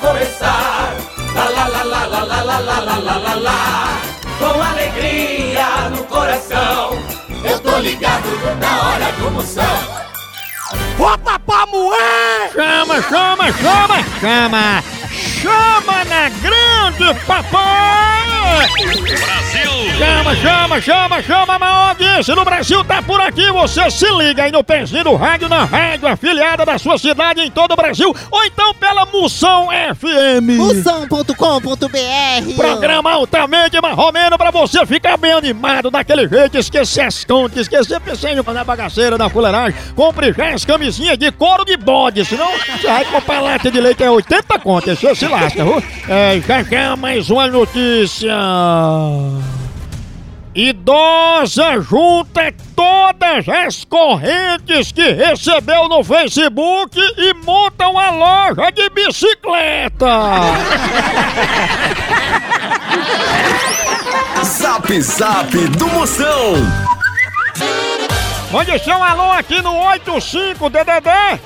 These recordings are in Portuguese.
começar. Lá, lá, lá, lá, lá, lá, lá, lá, lá, lá, lá, lá. Com alegria no coração. Eu tô ligado na hora do Moção. Bota pra moer! Chama, chama, chama, chama! Chama na grande papai! Brasil! Chama, chama, chama, chama, a maior audiência no Brasil tá por aqui. Você se liga aí no pezinho do rádio, na rádio afiliada da sua cidade em todo o Brasil, ou então pela Moção FM. Moção.com.br Programa altamente marromeno pra você ficar bem animado daquele jeito, esquecer as contas, esquecer pensando na bagaceira da fuleiragem. Compre já as camisinhas de couro de bode, senão você vai comprar lata de leite é 80 contas, você se lasca, viu? É, já já mais uma notícia. Idosa junta todas as correntes que recebeu no Facebook e monta uma loja de bicicleta. Zap Zap do Moção. Mande seu alô aqui no 85DDD.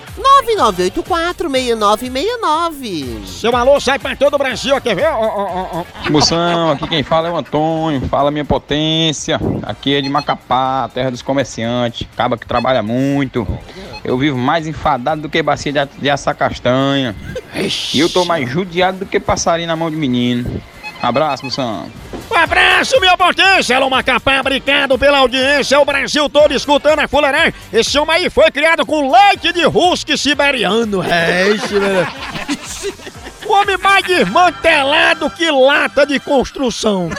9984-6969 Seu alô sai pra todo o Brasil, quer ver? Ó, ó, ó, ó. Moção, aqui quem fala é o Antônio, fala minha potência. Aqui é de Macapá, terra dos comerciantes, acaba que trabalha muito. Eu vivo mais enfadado do que bacia de, de assar castanha. E eu tô mais judiado do que passarinho na mão de menino. Abraço, Moção. Um abraço, minha potência! Alô, Macapá, obrigado pela audiência. O Brasil todo escutando a fuleiragem. Esse homem aí foi criado com leite de husky siberiano. É isso, né? O homem mais desmantelado que lata de construção.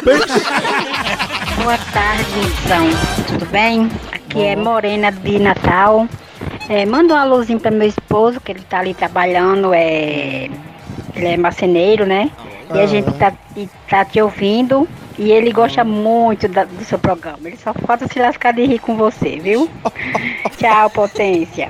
Boa tarde, São. Tudo bem? Aqui é Morena de Natal. É, manda uma luzinha para meu esposo, que ele tá ali trabalhando, é, ele é marceneiro, né? E a gente tá, e tá te ouvindo e ele gosta muito da- do seu programa. Ele só falta se lascar de rir com você, viu? Tchau, potência.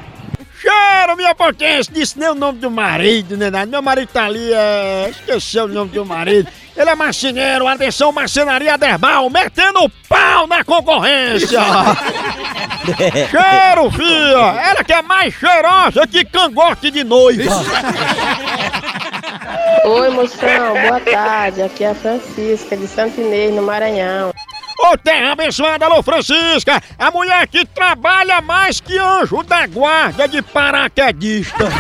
Cheiro, minha potência! Disse nem o nome do marido, né? Meu marido tá ali, é... esqueceu o nome do marido. Ele é marceneiro, atenção, marcenaria Derbal, metendo o pau na concorrência! Cheiro, filha! Ela que é mais cheirosa que cangote de noiva! Oi, moção, boa tarde. Aqui é a Francisca, de Santo Inês, no Maranhão. Ô terra abençoada, alô Francisca! A mulher que trabalha mais que anjo da guarda de paraquedista!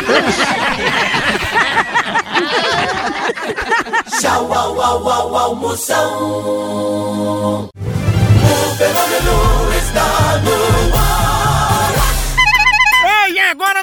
Tchau, au, au, au, au, Moção. O fenômeno está no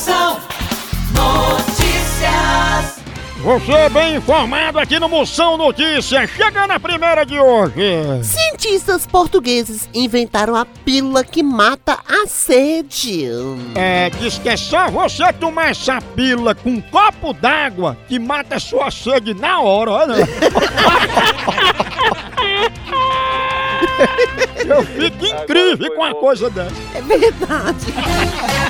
Moção Notícias. Você bem informado aqui no Moção Notícias, chegando a primeira de hoje. Cientistas portugueses inventaram a pílula que mata a sede. É, diz que é só você tomar essa pílula com um copo d'água que mata a sua sede na hora, olha. Eu fico incrível com uma coisa dessa. É verdade.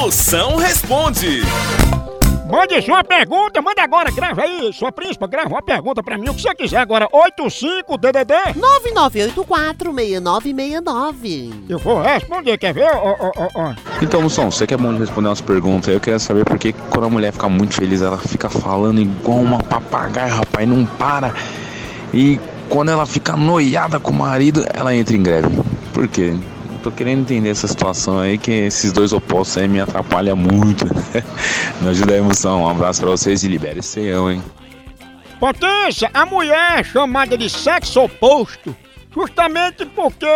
Moção responde. Mande sua pergunta, manda agora, grava aí, sua príncipa, grava uma pergunta pra mim, o que você quiser agora, 85-DDD, 99846969. eu vou responder, quer ver? Ó, ó, ó, ó. Então, Moção, você que é bom de responder umas perguntas, eu queria saber por que quando a mulher fica muito feliz, ela fica falando igual uma papagaia, rapaz, não para. E quando ela fica noiada com o marido, ela entra em greve. Por quê? Tô querendo entender essa situação aí, que esses dois opostos aí me atrapalham muito. me ajuda aí, Moção. Um abraço pra vocês e libere esse eu, hein? Potência, a mulher é chamada de sexo oposto, justamente porque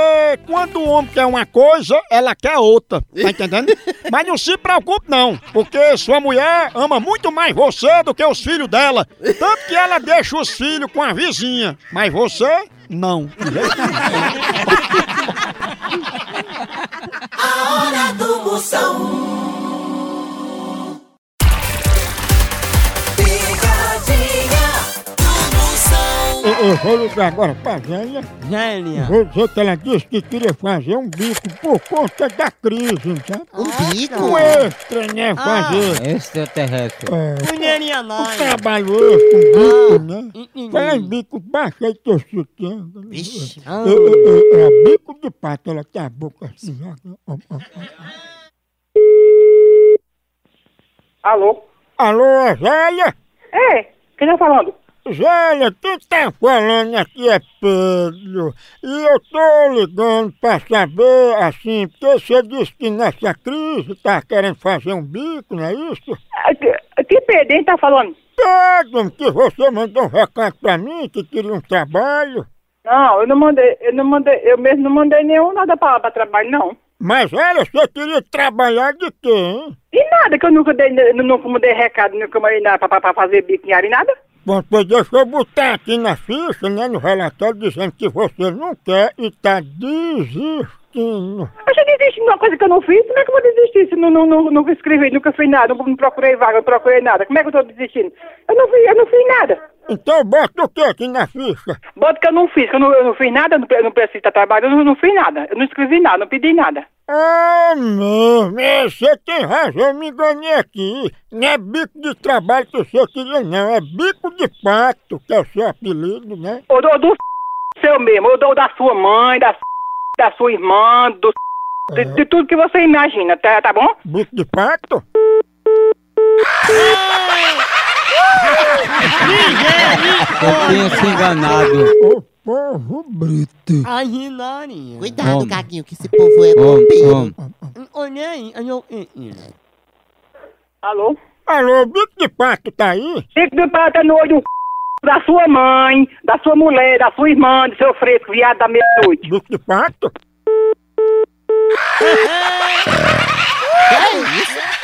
quando o homem quer uma coisa, ela quer outra, tá entendendo? Mas não se preocupe não, porque sua mulher ama muito mais você do que os filhos dela, tanto que ela deixa os filhos com a vizinha, mas você, não. A hora do Moção. Eu, eu vou ligar agora pra velha. Gélia. Vou dizer que ela disse que queria fazer um bico por conta da crise, sabe? Um bico? Um extra, né? Fazer. Extraterrestre. É, Mulherinha um lá. trabalho extra, um bico, né? Fala em bico, baixa aí teu sutiã. Vixe. Ah, É, é, é, é bico de pato, ela tem a boca assim. ó, ó, ó, ó. Alô? Alô, é Zélia? É, quem tá falando? Zélia, quem tá falando aqui é Pedro. E eu tô ligando pra saber, assim, porque você disse que nessa crise tá querendo fazer um bico, não é isso? Ah, Que, que Pedro tá falando? Pedro, que você mandou um recado pra mim que queria um trabalho. Não, eu não mandei, eu não mandei, eu mesmo não mandei nenhum nada pra, pra trabalho, não. Mas olha, você queria trabalhar de quê, hein? E nada, que eu nunca dei, nunca mandei recado, nunca mandei nada pra, pra, pra fazer bico em área nada. Bom, pois deixa eu botar aqui na ficha, né, no relatório, dizendo que você não quer e tá desistindo. Eu já desisti de uma coisa que eu não fiz, como é que eu vou desistir se não, não, não, nunca escrevi, nunca fiz nada, não, não procurei vaga, não procurei nada, como é que eu tô desistindo? Eu não fiz, eu não fiz nada. Então bota o que aqui na ficha? Bota que eu não fiz, que eu não, eu não fiz nada, não, não preciso estar trabalhando, eu não, não fiz nada. Eu não escrevi nada, não pedi nada. Ah, é, você tem razão, eu me enganei aqui. Não é bico de trabalho que você queria, não, é bico de pato, que é o seu apelido, né? Ou do, do seu mesmo, ou do, da sua mãe, da, da sua irmã, do de, de tudo que você imagina, tá, tá bom? Bico de pato? Eu tinha se enganado. Ô povo bruto. Ai, Hilarinha. Cuidado, Homem. Gaguinho, que esse povo é bombeiro. Olha aí, olha aí. Alô? Alô, bico de pato tá aí? Fique de prata no olho da sua mãe, da sua mulher, da sua irmã, do seu fresco, viado da meia-noite. Bico de pato? Eu tô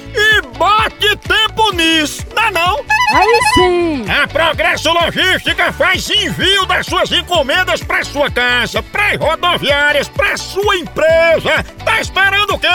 e bote tempo nisso, não é não? Aí sim! A Progresso Logística faz envio das suas encomendas para sua casa, para rodoviárias, para sua empresa. Tá esperando o quê?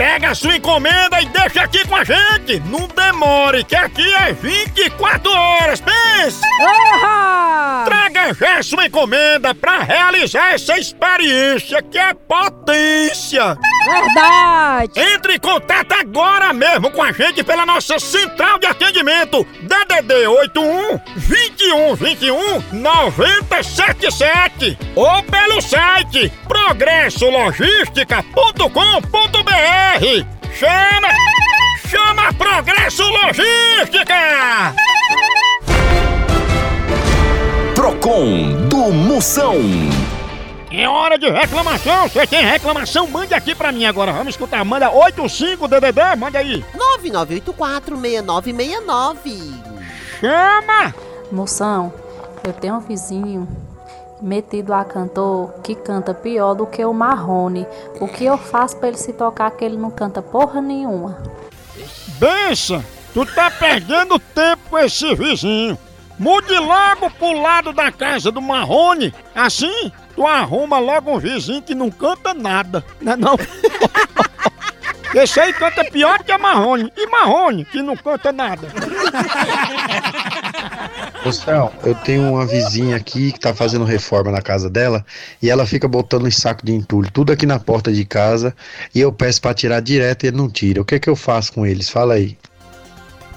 Pega a sua encomenda e deixa aqui com a gente. Não demore, que aqui é 24 horas. Pense! Aham! Traga já sua encomenda para realizar essa experiência que é potência. Verdade! Entre em contato agora mesmo com a gente pela nossa central de atendimento DDD 81 21 21 977 ou pelo site progressologística.com.br. Chama! Chama Progresso Logística! Procon do Moção. É hora de reclamação. Você tem reclamação? Mande aqui pra mim agora. Vamos escutar. Manda 85DDD, manda aí. 9984-6969. Chama! Moção, eu tenho um vizinho metido a cantor que canta pior do que o Marrone. O que eu faço pra ele se tocar que ele não canta porra nenhuma? Bença, tu tá perdendo tempo com esse vizinho. Mude logo pro lado da casa do Marrone. Assim, tu arruma logo um vizinho que não canta nada. Não é não? Esse aí canta pior que a Marrone. E Marrone, que não canta nada. Ô Céu, eu tenho uma vizinha aqui que tá fazendo reforma na casa dela e ela fica botando uns sacos de entulho tudo aqui na porta de casa e eu peço pra tirar direto e ele não tira. O que é que eu faço com eles? Fala aí.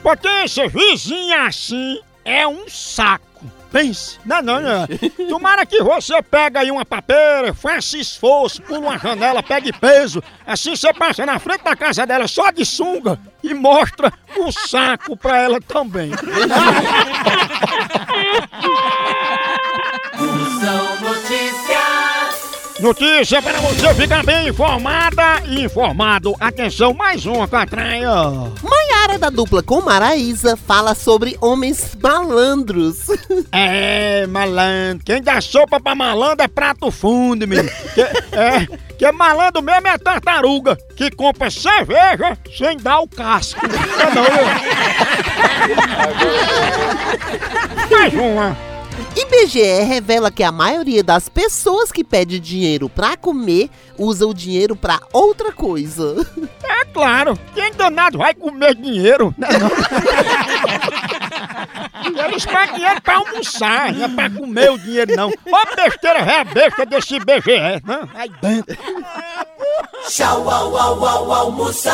Potência, vizinha assim é um saco. Pense. Não, não, não. Tomara que você pega aí uma papeira, faça esforço, pula uma janela, pegue peso. Assim você passa na frente da casa dela só de sunga e mostra o saco pra ela também. Notícia para você ficar bem informada e informado. Atenção, mais uma catraia. Maiara da dupla com Maraísa fala sobre homens malandros. É, malandro. Quem dá sopa pra malandro é prato fundo, menino. Que, é, que malandro mesmo é a tartaruga, que compra cerveja sem dar o casco. É não, eu- Mais uma. IBGE revela que a maioria das pessoas que pede dinheiro pra comer usa o dinheiro pra outra coisa. É claro, quem danado vai comer dinheiro? Não, não. Eles pegam dinheiro pra almoçar, não é pra comer o dinheiro, não. Ó besteira é besta desse IBGE, né? Aí dentro. Tchau, au, au, au, almoção.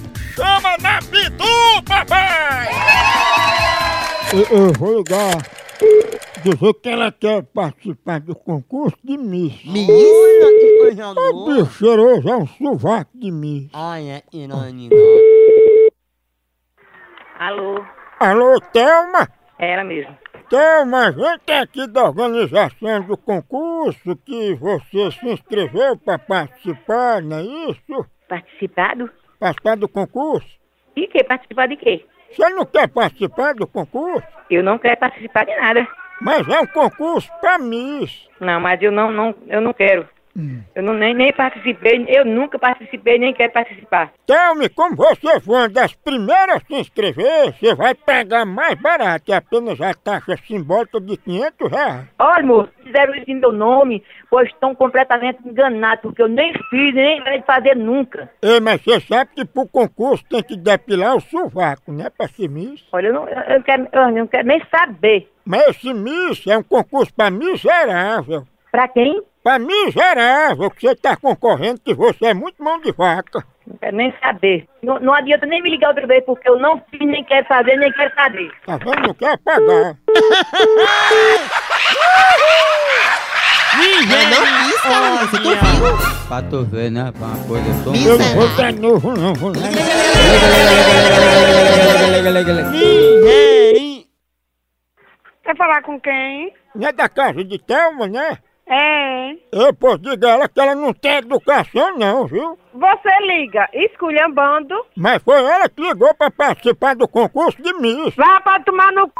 chama na Pitu, papai! Eu, eu vou ligar, dizer que ela quer participar do concurso de Miss. Miss? O bicho cheiroso é um sovaco de Miss. Ai, é irônico. Alô, Alô, Thelma? ela mesmo. Thelma, a gente é aqui da organização do concurso que você se inscreveu para participar, não é isso? Participado? Participar do concurso? E que? Participar de quê? Você não quer participar do concurso? Eu não quero participar de nada. Mas é um concurso para Miss. Não, mas eu não, não, eu não quero. Eu não, nem, nem participei, eu nunca participei, nem quero participar. Thelma, como você foi uma das primeiras a se inscrever, você vai pagar mais barato, é apenas a taxa simbólica de 500 reais. Olha, moço, fizeram isso em meu nome, pois estão completamente enganados, porque eu nem fiz, nem vai fazer nunca. Ei, mas você sabe que pro concurso tem que depilar o sovaco, né, pra ser Miss? Olha, eu não, eu não quero, eu não quero nem saber. Mas esse Miss é um concurso pra miserável. Pra quem? Pra miserável, que você tá concorrendo, que você é muito mão de vaca. Não quero nem saber. Não, não adianta nem me ligar outra vez, porque eu não fiz, nem quero fazer, nem quero saber. Tá vendo? Não quer pagar. É não. Você tu viu? Pra tu ver, né? Pra uma coisa tão... Eu não vou dar novo, não. Vou não. Quer falar com quem? Não é da casa de Thelma, né? É. Eu posso dizer a ela que ela não tem educação não, viu? Você liga esculhambando. Mas foi ela que ligou pra participar do concurso de Miss. Vá pra tomar no c...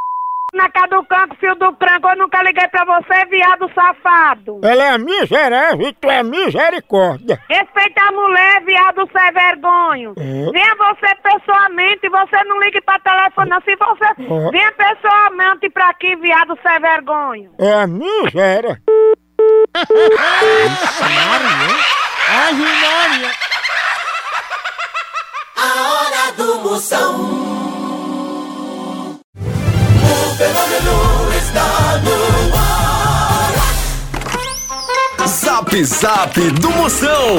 na cara do canco, fio do cranco. Eu nunca liguei pra você, viado safado. Ela é miserável e tu é misericórdia. Respeita a mulher, viado sem vergonho. É. Venha você pessoalmente, você não ligue pra telefone, não. Se você... É. Venha pessoalmente pra aqui, viado sem vergonho. É a miséria. Ai, Maria. A hora do Moção. O fenômeno está no ar. Zap Zap do Moção.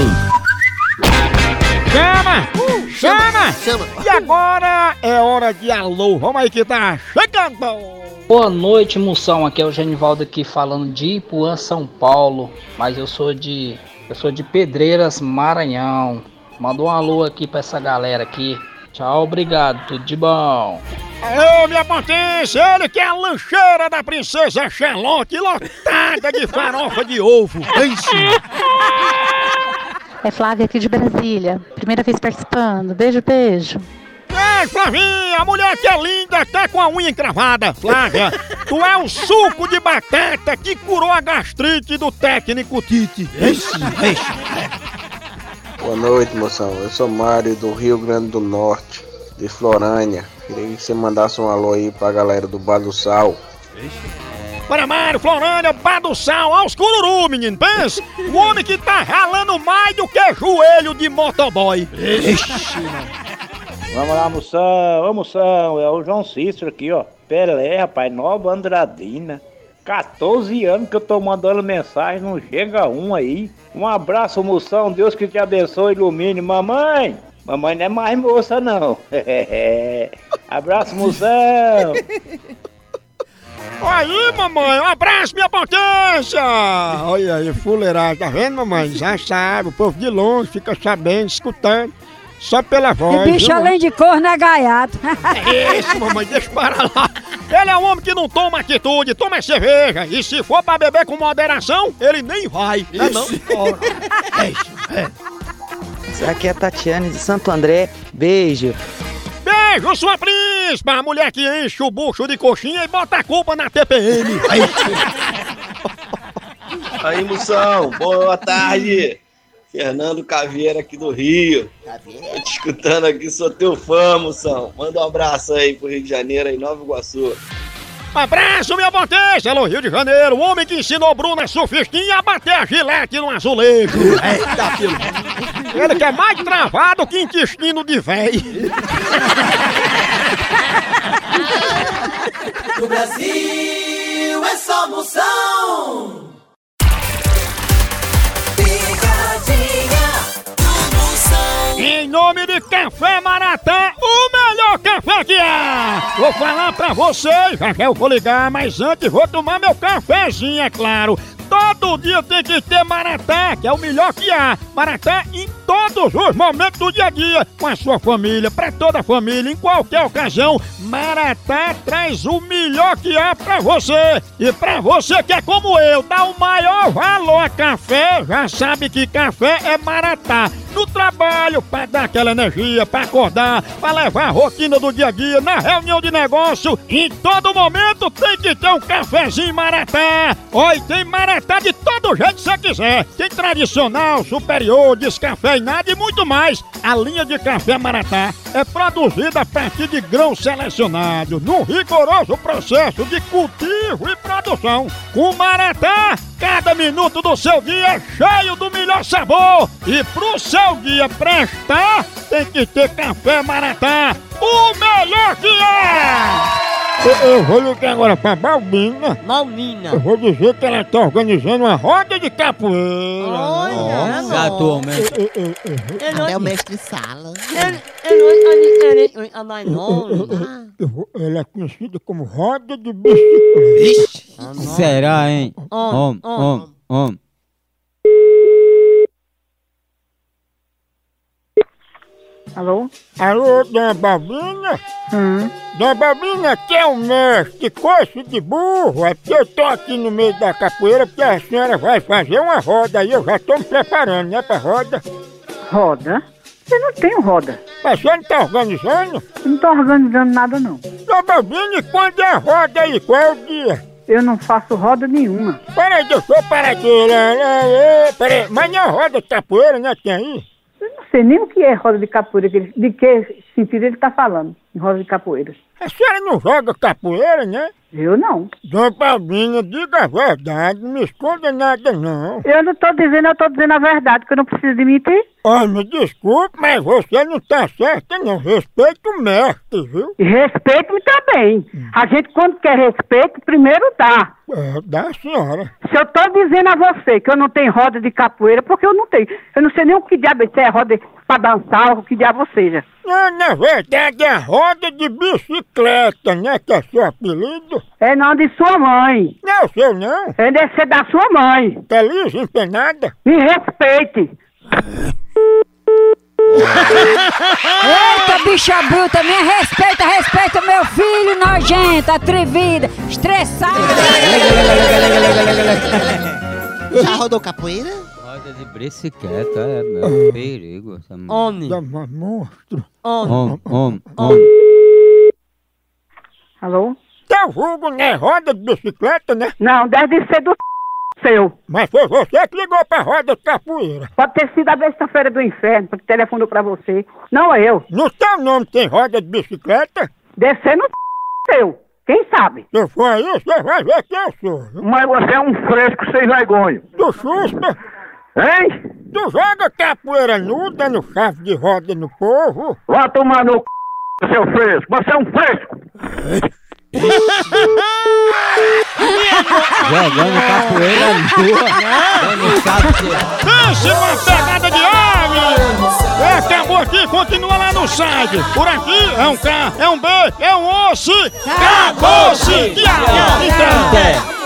Chama! chama! Chama! E agora é hora de alô. Vamos aí que tá chegando. Boa noite, Moção. Aqui é o Genivaldo aqui falando de Ipuã, São Paulo. Mas eu sou de. Eu sou de Pedreiras, Maranhão. Mandou um alô aqui pra essa galera aqui. Tchau, obrigado, tudo de bom. Alô, minha potência! Ele que é a lancheira da princesa Charlotte, lotada de farofa de ovo. É Flávia aqui de Brasília. Primeira vez participando. Beijo, beijo. Ei, Flavinha, a mulher que é linda, tá com a unha encravada. Flávia, tu é o suco de batata que curou a gastrite do técnico Tite. Boa noite, moção. Eu sou Mário do Rio Grande do Norte, de Florânia. Queria que você mandasse um alô aí pra galera do Bar do Sal. Mário, Florânia, Sal, aos cururu, menino. Pensa, o homem que tá ralando mais do que joelho de motoboy. Vamos lá, moção, moção, é o João Cícero aqui, ó. Pelé, rapaz, Nova Andradina. 14 anos que eu tô mandando mensagem, não chega um aí. Um abraço, moção, Deus que te abençoe ilumine. Mamãe, mamãe não é mais moça, não. abraço, moção. Aí, mamãe, um abraço, minha potência! Olha aí, fuleiragem, tá vendo, mamãe? Já sabe, o povo de longe fica sabendo, escutando, só pela voz. E bicho viu, além de corno é gaiato. É isso, mamãe, deixa para lá. Ele é um homem que não toma atitude, toma cerveja. E se for pra beber com moderação, ele nem vai. Não, é não? Ora, é isso, é. Aqui é a Tatiane de Santo André. Beijo. Beijo, sua príncipa! A mulher que enche o bucho de coxinha e bota a culpa na TPM. Aí, Aí, moção, boa tarde. Fernando Caveira aqui do Rio. Tô te escutando aqui, sou teu fã, moção. Manda um abraço aí pro Rio de Janeiro, aí, Nova Iguaçu. Abraço, minha potência! Alô, Rio de Janeiro, o homem que ensinou Bruna Sufistinha a bater a gilete no azulejo. Eita, filho. Ele que é mais travado que intestino de véi. Brasil é só moção. Picadinha do moção. Em nome de Café Maratá, o melhor café que há! Vou falar pra vocês, já já eu vou ligar, mas antes vou tomar meu cafezinho, é claro. Todo dia tem que ter Maratá, que é o melhor que há. Maratá em todos os momentos do dia a dia, com a sua família, pra toda a família, em qualquer ocasião. Maratá traz o melhor que há pra você. E pra você que é como eu, dá o maior valor a café, já sabe que café é Maratá. No trabalho, pra dar aquela energia, pra acordar, pra levar a rotina do dia a dia, na reunião de negócio, em todo momento tem que ter um cafezinho Maratá. Oi, tem Maratá de todo jeito que você quiser. Tem tradicional, superior, descafeinado e muito mais. A linha de café Maratá é produzida a partir de grãos selecionados, num rigoroso processo de cultivo e produção. Com Maratá, cada minuto do seu dia é cheio do melhor sabor. E pro seu dia prestar, tem que ter café Maratá, o melhor que é! Eu, eu vou ligar agora pra Balbina. Balbina. Eu vou dizer que ela tá organizando uma roda de capoeira. Olha, Exatamente. É o mestre Sala. Eu vou- Ela é conhecida como roda de bicicleta. Será, hein? Homem, Homem, homem, Alô? Alô, dona Balbina? Hum. Dona Balbina, que é o mestre coice de burro, é porque eu tô aqui no meio da capoeira porque a senhora vai fazer uma roda aí, eu já tô me preparando, né, pra roda. Roda? Eu não tenho roda. Mas você não tá organizando? Não tô organizando nada, não. Dona Balbina, e quando é a roda aí, qual é o dia? Eu não faço roda nenhuma. Peraí, deixa eu parar aqui, peraí, mas não é roda de capoeira, né, tem aí? Sei nem o que é roda de capoeira, de que sentido ele tá falando, em roda de capoeira. A senhora não joga capoeira, né? Eu não. Dona Balbina, diga a verdade, não me esconda nada não. Eu não tô dizendo, eu tô dizendo a verdade, que eu não preciso de mentir. Olha, me desculpe, mas você não tá certa não. Respeita o mestre, viu? Respeito-me também. A gente, quando quer respeito, primeiro dá. É, da senhora. Se eu tô dizendo a você que eu não tenho roda de capoeira, porque eu não tenho. Eu não sei nem o que diabo isso é roda pra dançar, ou o que diabo seja. Não, na verdade é a roda de bicicleta, né? Que é seu apelido. É não de sua mãe. Não é o seu não. É deve ser da sua mãe. Tá lisa, empenada? Me respeite. Eita, bicha bruta, me respeita, respeita meu filho nojento, atrevida, estressada. Já rodou capoeira? Roda de bicicleta, é meu perigo. essa mulher. Homem. monstro. Homem, homem, homem. Alô? Teu vulgo não é roda de bicicleta, né? Não, deve ser do seu. Mas foi você que ligou pra roda de capoeira. Pode ter sido a besta-feira do inferno, que telefonou pra você. Não eu. No teu nome tem roda de bicicleta? Ser no seu. Quem sabe? Se for aí, você vai ver quem eu sou. viu? Mas você é um fresco sem vergonha. Tu suspa? Hein? Tu joga capoeira nuda no chave de roda no povo? Vá tomar no c... seu fresco. Você é um fresco. Jogando capoeira nua. Dando capoeira. Pense uma pegada de homem! É, acabou aqui, continua lá no site. Por aqui é um K, é um B, é um osso. Acabou-se! Tchau, então.